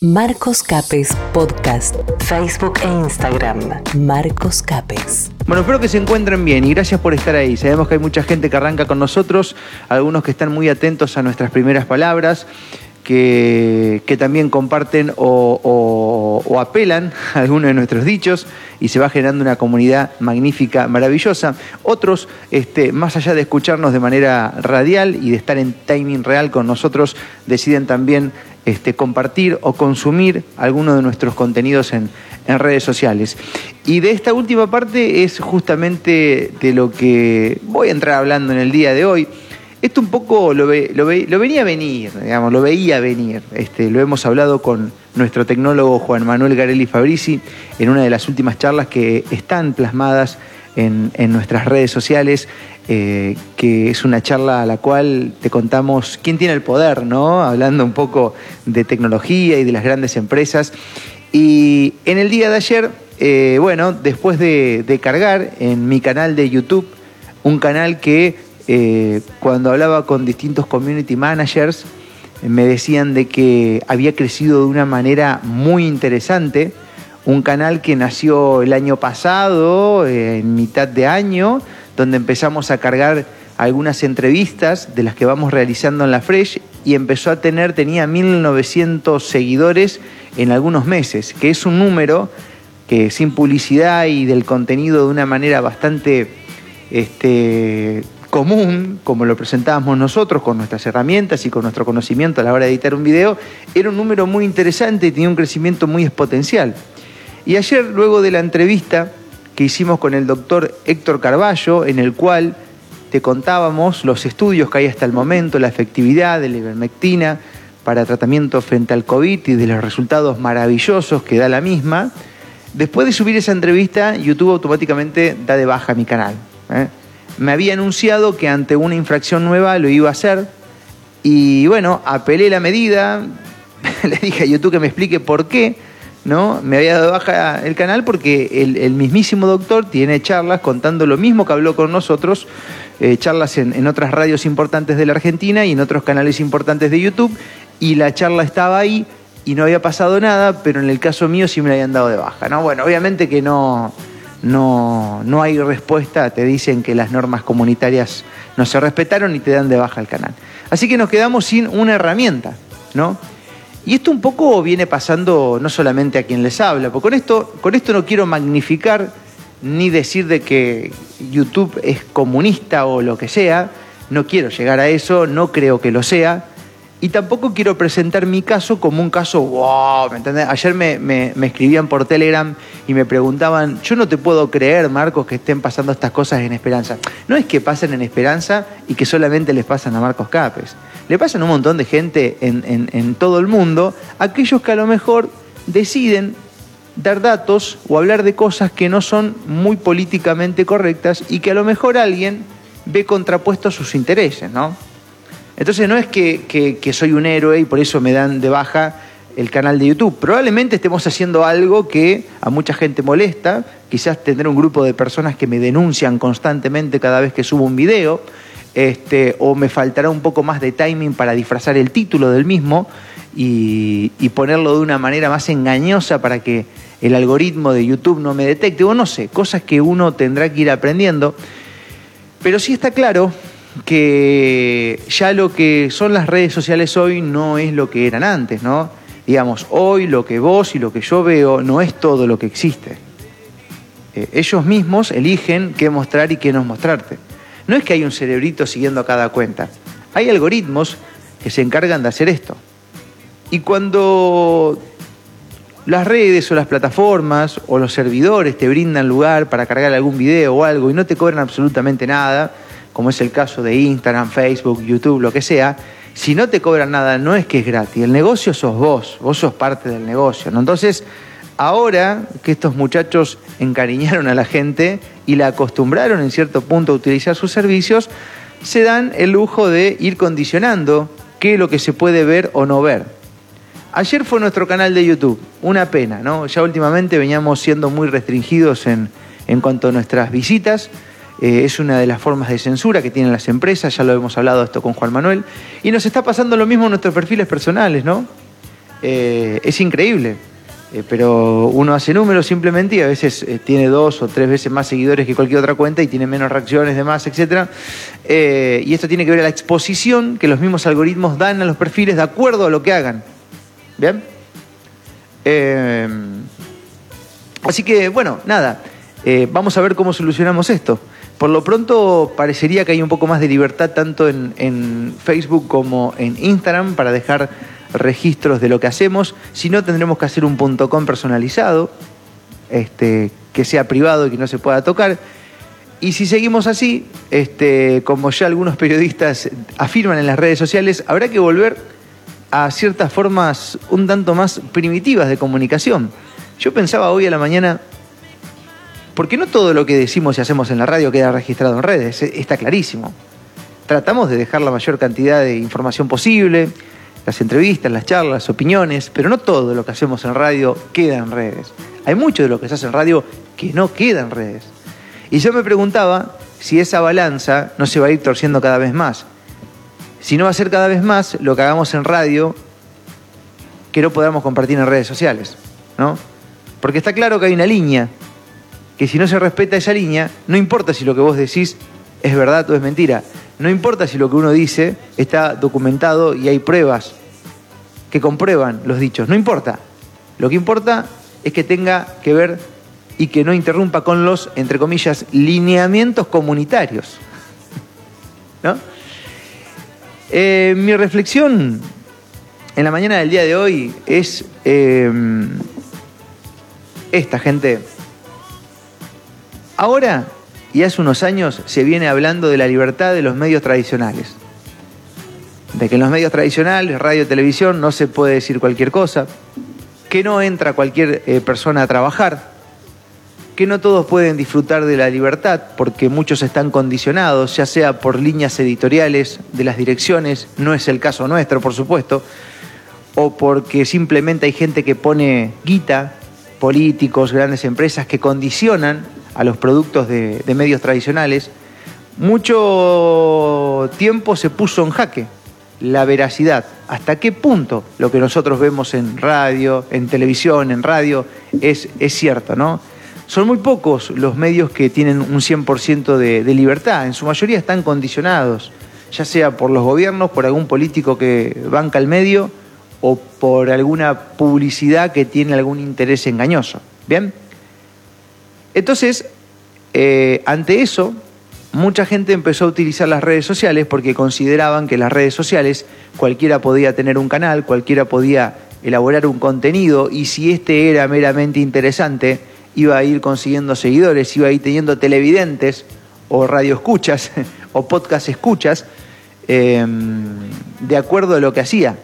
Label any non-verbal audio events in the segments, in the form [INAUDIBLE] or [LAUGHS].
Marcos Capes Podcast, Facebook e Instagram. Marcos Capes. Bueno, espero que se encuentren bien y gracias por estar ahí. Sabemos que hay mucha gente que arranca con nosotros, algunos que están muy atentos a nuestras primeras palabras, que, que también comparten o, o- apelan [LAUGHS] a algunos de nuestros dichos y se va generando una comunidad magnífica, maravillosa. Otros, este, más allá de escucharnos de manera radial y de estar en timing real con nosotros, deciden también este, compartir o consumir alguno de nuestros contenidos en, en redes sociales. Y de esta última parte es justamente de lo que voy a entrar hablando en el día de hoy. Esto un poco lo, ve- lo, ve- lo venía a venir, digamos, lo veía venir. Este, lo hemos hablado con nuestro tecnólogo Juan Manuel Garelli Fabrici en una de las últimas charlas que están plasmadas en, en nuestras redes sociales, eh, que es una charla a la cual te contamos quién tiene el poder, ¿no? Hablando un poco de tecnología y de las grandes empresas. Y en el día de ayer, eh, bueno, después de, cargar en mi canal de YouTube, un canal que eh, cuando hablaba con distintos community managers, me decían de que había crecido de una manera muy interesante, un canal que nació el año pasado, en mitad de año, donde empezamos a cargar algunas entrevistas de las que vamos realizando en la Fresh y empezó a tener, tenía 1900 seguidores en algunos meses, que es un número que sin publicidad y del contenido de una manera bastante este, común, como lo presentábamos nosotros con nuestras herramientas y con nuestro conocimiento a la hora de editar un video, era un número muy interesante y tenía un crecimiento muy exponencial. Y ayer, luego de la entrevista que hicimos con el doctor Héctor Carballo, en el cual te contábamos los estudios que hay hasta el momento, la efectividad de la ivermectina para tratamiento frente al COVID y de los resultados maravillosos que da la misma, después de subir esa entrevista, YouTube automáticamente da de baja mi canal. ¿eh? Me había anunciado que ante una infracción nueva lo iba a hacer y bueno, apelé la medida, [LAUGHS] le dije a YouTube que me explique por qué, ¿no? Me había dado baja el canal porque el, el mismísimo doctor tiene charlas contando lo mismo que habló con nosotros, eh, charlas en, en otras radios importantes de la Argentina y en otros canales importantes de YouTube, y la charla estaba ahí y no había pasado nada, pero en el caso mío sí me la habían dado de baja, ¿no? Bueno, obviamente que no, no, no hay respuesta, te dicen que las normas comunitarias no se respetaron y te dan de baja el canal. Así que nos quedamos sin una herramienta, ¿no? Y esto un poco viene pasando no solamente a quien les habla, porque con esto, con esto no quiero magnificar ni decir de que YouTube es comunista o lo que sea, no quiero llegar a eso, no creo que lo sea, y tampoco quiero presentar mi caso como un caso, wow, ¿me entendés? Ayer me, me- escribían por Telegram y me preguntaban, yo no te puedo creer, Marcos, que estén pasando estas cosas en Esperanza. No es que pasen en Esperanza y que solamente les pasan a Marcos Capes. Le pasan a un montón de gente en, en- en todo el mundo, aquellos que a lo mejor deciden dar datos o hablar de cosas que no son muy políticamente correctas y que a lo mejor alguien ve contrapuestos sus intereses, ¿no? Entonces no es que, soy un héroe y por eso me dan de baja el canal de YouTube. Probablemente estemos haciendo algo que a mucha gente molesta, quizás tener un grupo de personas que me denuncian constantemente cada vez que subo un video, este, o me faltará un poco más de timing para disfrazar el título del mismo y, y ponerlo de una manera más engañosa para que el algoritmo de YouTube no me detecte, o no sé, cosas que uno tendrá que ir aprendiendo. Pero sí está claro que ya lo que son las redes sociales hoy no es lo que eran antes, ¿no? Digamos, hoy lo que vos y lo que yo veo no es todo lo que existe. Eh, ellos mismos eligen qué mostrar y qué no mostrarte. No es que hay un cerebrito siguiendo a cada cuenta. Hay algoritmos que se encargan de hacer esto. Y cuando las redes o las plataformas o los servidores te brindan lugar para cargar algún video o algo y no te cobran absolutamente nada, como es el caso de Instagram, Facebook, YouTube, lo que sea, si no te cobran nada no es que es gratis, el negocio sos vos, vos sos parte del negocio. Entonces, ahora que estos muchachos encariñaron a la gente y la acostumbraron en cierto punto a utilizar sus servicios, se dan el lujo de ir condicionando qué es lo que se puede ver o no ver. Ayer fue nuestro canal de YouTube, una pena, ¿no? Ya últimamente veníamos siendo muy restringidos en, en cuanto a nuestras visitas. Eh, es una de las formas de censura que tienen las empresas, ya lo hemos hablado esto con Juan Manuel. Y nos está pasando lo mismo en nuestros perfiles personales, ¿no? eh, es increíble. Eh, pero uno hace números simplemente y a veces tiene dos o tres veces más seguidores que cualquier otra cuenta y tiene menos reacciones, demás, etc. y esto tiene que ver a la exposición que los mismos algoritmos dan a los perfiles de acuerdo a lo que hagan. ¿Bien? así que, bueno, nada, vamos a ver cómo solucionamos esto. Por lo pronto parecería que hay un poco más de libertad tanto en Facebook como en Instagram para dejar registros de lo que hacemos, si no tendremos que hacer un .com personalizado, este, que sea privado y que no se pueda tocar. Y si seguimos así, este, como ya algunos periodistas afirman en las redes sociales, habrá que volver a ciertas formas un tanto más primitivas de comunicación. Yo pensaba hoy a la mañana, porque no todo lo que decimos y hacemos en la radio queda registrado en redes, está clarísimo. Tratamos de dejar la mayor cantidad de información posible, las entrevistas, las charlas, las opiniones, pero no todo lo que hacemos en radio queda en redes. Hay mucho de lo que se hace en radio que no queda en redes. Y yo me preguntaba si esa balanza no se va a ir torciendo cada vez más. Si no va a ser cada vez más lo que hagamos en radio que no podamos compartir en redes sociales, ¿no? Porque está claro que hay una línea, que si no se respeta esa línea, no importa si lo que vos decís es verdad o es mentira, no importa si lo que uno dice está documentado y hay pruebas que comprueban los dichos, no importa. Lo que importa es que tenga que ver y que no interrumpa con los, entre comillas, lineamientos comunitarios. [LAUGHS] ¿No? Eh, mi reflexión en la mañana del día de hoy es eh, esta, gente. Ahora y hace unos años se viene hablando de la libertad de los medios tradicionales. De que en los medios tradicionales, radio televisión, no se puede decir cualquier cosa, que no entra cualquier eh, persona a trabajar, que no todos pueden disfrutar de la libertad porque muchos están condicionados, ya sea por líneas editoriales de las direcciones, no es el caso nuestro, por supuesto, o porque simplemente hay gente que pone guita, políticos, grandes empresas que condicionan a los productos de, medios tradicionales, mucho tiempo se puso en jaque la veracidad. ¿Hasta qué punto lo que nosotros vemos en radio, en televisión, en radio, es, es cierto, ¿no? Son muy pocos los medios que tienen un 100% de, de, libertad, en su mayoría están condicionados, ya sea por los gobiernos, por algún político que banca el medio o por alguna publicidad que tiene algún interés engañoso. ¿Bien? Entonces, eh, ante eso, mucha gente empezó a utilizar las redes sociales porque consideraban que las redes sociales cualquiera podía tener un canal, cualquiera podía elaborar un contenido y si este era meramente interesante, iba a ir consiguiendo seguidores, iba a ir teniendo televidentes o radioescuchas [LAUGHS] o podcast escuchas em, de acuerdo a lo que hacía.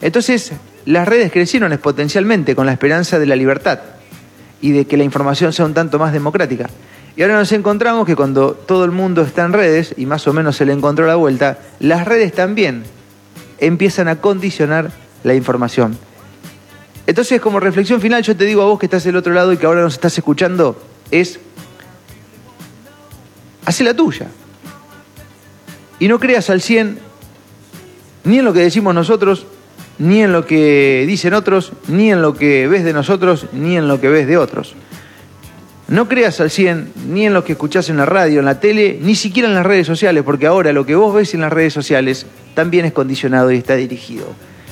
Entonces, las redes crecieron exponencialmente con la esperanza de la libertad y de que la información sea un tanto más democrática. Y ahora nos encontramos que cuando todo el mundo está en redes, y más o menos se le encontró la vuelta, las redes también empiezan a condicionar la información. Entonces, como reflexión final, yo te digo a vos que estás del otro lado y que ahora nos estás escuchando, es, hace la tuya. Y no creas al 100 ni en lo que decimos nosotros, ni en lo que dicen otros, ni en lo que ves de nosotros, ni en lo que ves de otros. No creas al 100 ni en lo que escuchás en la radio, en la tele, ni siquiera en las redes sociales, porque ahora lo que vos ves en las redes sociales también es condicionado y está dirigido.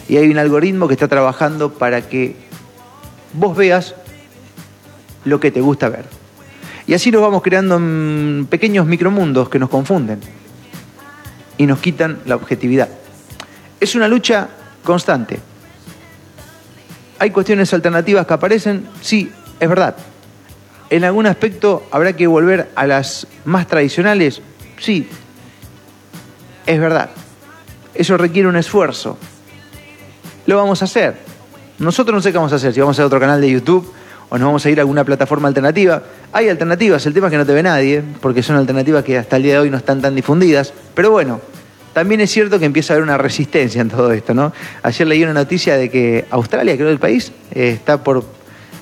Y hay un algoritmo que está trabajando para que vos veas lo que te gusta ver. Y así nos vamos creando pequeños micromundos que nos confunden y nos quitan la objetividad. Es una lucha constante. ¿Hay cuestiones alternativas que aparecen? Sí, es verdad. ¿En algún aspecto habrá que volver a las más tradicionales? Sí, es verdad. Eso requiere un esfuerzo. Lo vamos a hacer. Nosotros no sé qué vamos a hacer, si vamos a otro canal de YouTube o nos vamos a ir a alguna plataforma alternativa. Hay alternativas, el tema es que no te ve nadie, porque son alternativas que hasta el día de hoy no están tan difundidas. Pero bueno, también es cierto que empieza a haber una resistencia en todo esto, ¿no? Ayer leí una noticia de que Australia, creo el país, eh, está por,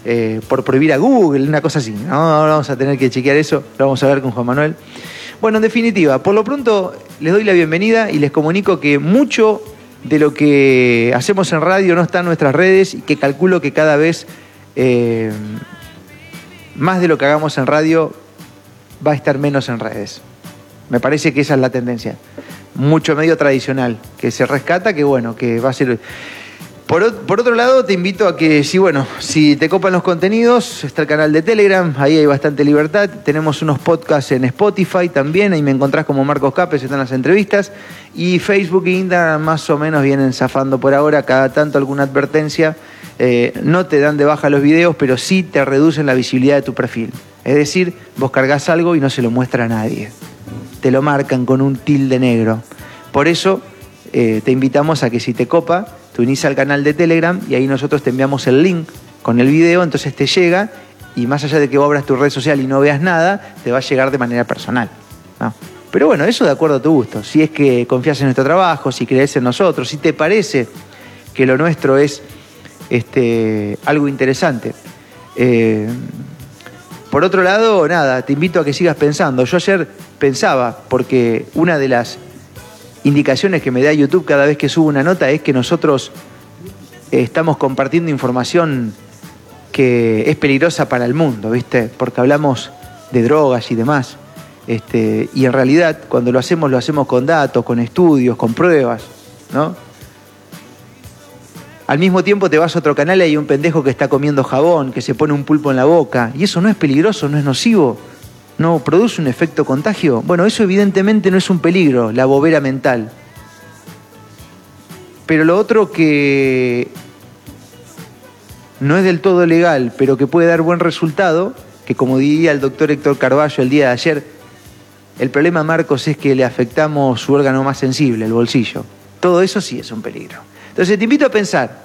eh, por prohibir a Google, una cosa así. ¿no? Ahora vamos a tener que chequear eso, lo vamos a ver con Juan Manuel. Bueno, en definitiva, por lo pronto les doy la bienvenida y les comunico que mucho de lo que hacemos en radio no está en nuestras redes y que calculo que cada vez eh, más de lo que hagamos en radio va a estar menos en redes. Me parece que esa es la tendencia. Mucho medio tradicional, que se rescata, que bueno, que va a ser... Por, otro lado, te invito a que, si bueno, si te copan los contenidos, está el canal de Telegram, ahí hay bastante libertad. Tenemos unos podcasts en Spotify también, ahí me encontrás como Marcos Capes, están las entrevistas. Y Facebook e Instagram más o menos vienen zafando por ahora, cada tanto alguna advertencia. Eh, no te dan de baja los videos, pero sí te reducen la visibilidad de tu perfil. Es decir, vos cargas algo y no se lo muestra a nadie. Te lo marcan con un tilde negro. Por eso eh, te invitamos a que si te copa, te unís al canal de Telegram y ahí nosotros te enviamos el link con el video, entonces te llega y más allá de que vos abras tu red social y no veas nada, te va a llegar de manera personal. Pero bueno, eso de acuerdo a tu gusto. Si es que confías en nuestro trabajo, si crees en nosotros, si te parece que lo nuestro es este, algo interesante. Eh, por otro lado, nada, te invito a que sigas pensando. Yo ayer pensaba, porque una de las indicaciones que me da YouTube cada vez que subo una nota es que nosotros estamos compartiendo información que es peligrosa para el mundo, ¿viste? Porque hablamos de drogas y demás. Este, y en realidad, cuando lo hacemos, lo hacemos con datos, con estudios, con pruebas, ¿no? Al mismo tiempo te vas a otro canal y hay un pendejo que está comiendo jabón, que se pone un pulpo en la boca. Y eso no es peligroso, no es nocivo no produce un efecto contagio? Bueno, eso evidentemente no es un peligro, la bobera mental. Pero lo otro que no es del todo legal, pero que puede dar buen resultado, que como diría el doctor Héctor Carballo el día de ayer, el problema, Marcos, es que le afectamos su órgano más sensible, el bolsillo. Todo eso sí es un peligro. Entonces te invito a pensar,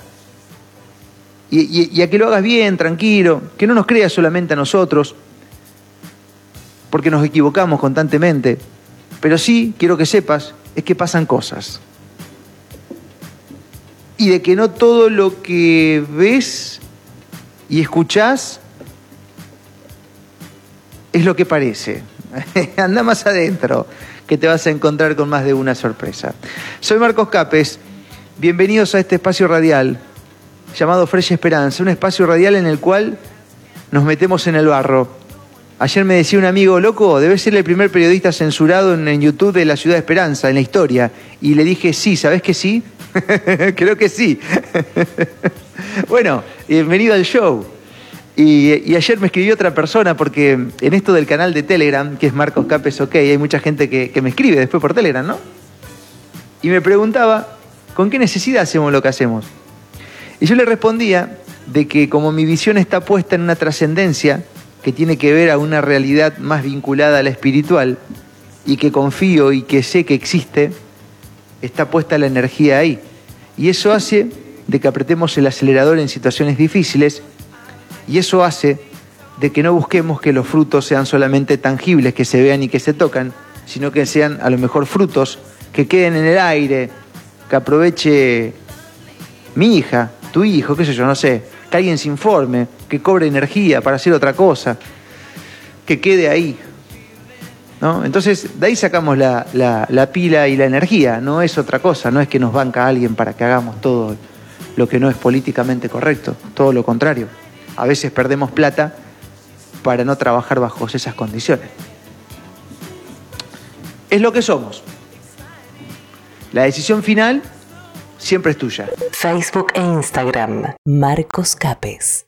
y, a que lo hagas bien, tranquilo, que no nos creas solamente a nosotros, porque nos equivocamos constantemente, pero sí quiero que sepas es que pasan cosas. Y de que no todo lo que ves y escuchás es lo que parece. [LAUGHS] Anda más adentro, que te vas a encontrar con más de una sorpresa. Soy Marcos Capes, bienvenidos a este espacio radial llamado Fresh Esperanza, un espacio radial en el cual nos metemos en el barro Ayer me decía un amigo, loco, debe ser el primer periodista censurado en, YouTube de la ciudad de Esperanza, en la historia. Y le dije, sí, ¿sabes que sí? [LAUGHS] Creo que sí. [LAUGHS] bueno, bienvenido al show. Y, ayer me escribió otra persona, porque en esto del canal de Telegram, que es Marcos Capes OK, hay mucha gente que, que me escribe después por Telegram, ¿no? Y me preguntaba, ¿con qué necesidad hacemos lo que hacemos? Y yo le respondía de que como mi visión está puesta en una trascendencia, que tiene que ver a una realidad más vinculada a la espiritual y que confío y que sé que existe, está puesta la energía ahí. Y eso hace de que apretemos el acelerador en situaciones difíciles y eso hace de que no busquemos que los frutos sean solamente tangibles, que se vean y que se tocan, sino que sean a lo mejor frutos que queden en el aire, que aproveche mi hija, tu hijo, qué sé yo, no sé, que alguien se informe, que cobre energía para hacer otra cosa, que quede ahí. ¿no? Entonces, de ahí sacamos la, la, pila y la energía, no es otra cosa, no es que nos banca alguien para que hagamos todo lo que no es políticamente correcto, todo lo contrario. A veces perdemos plata para no trabajar bajo esas condiciones. Es lo que somos. La decisión final siempre es tuya. Facebook e Instagram, Marcos Capes.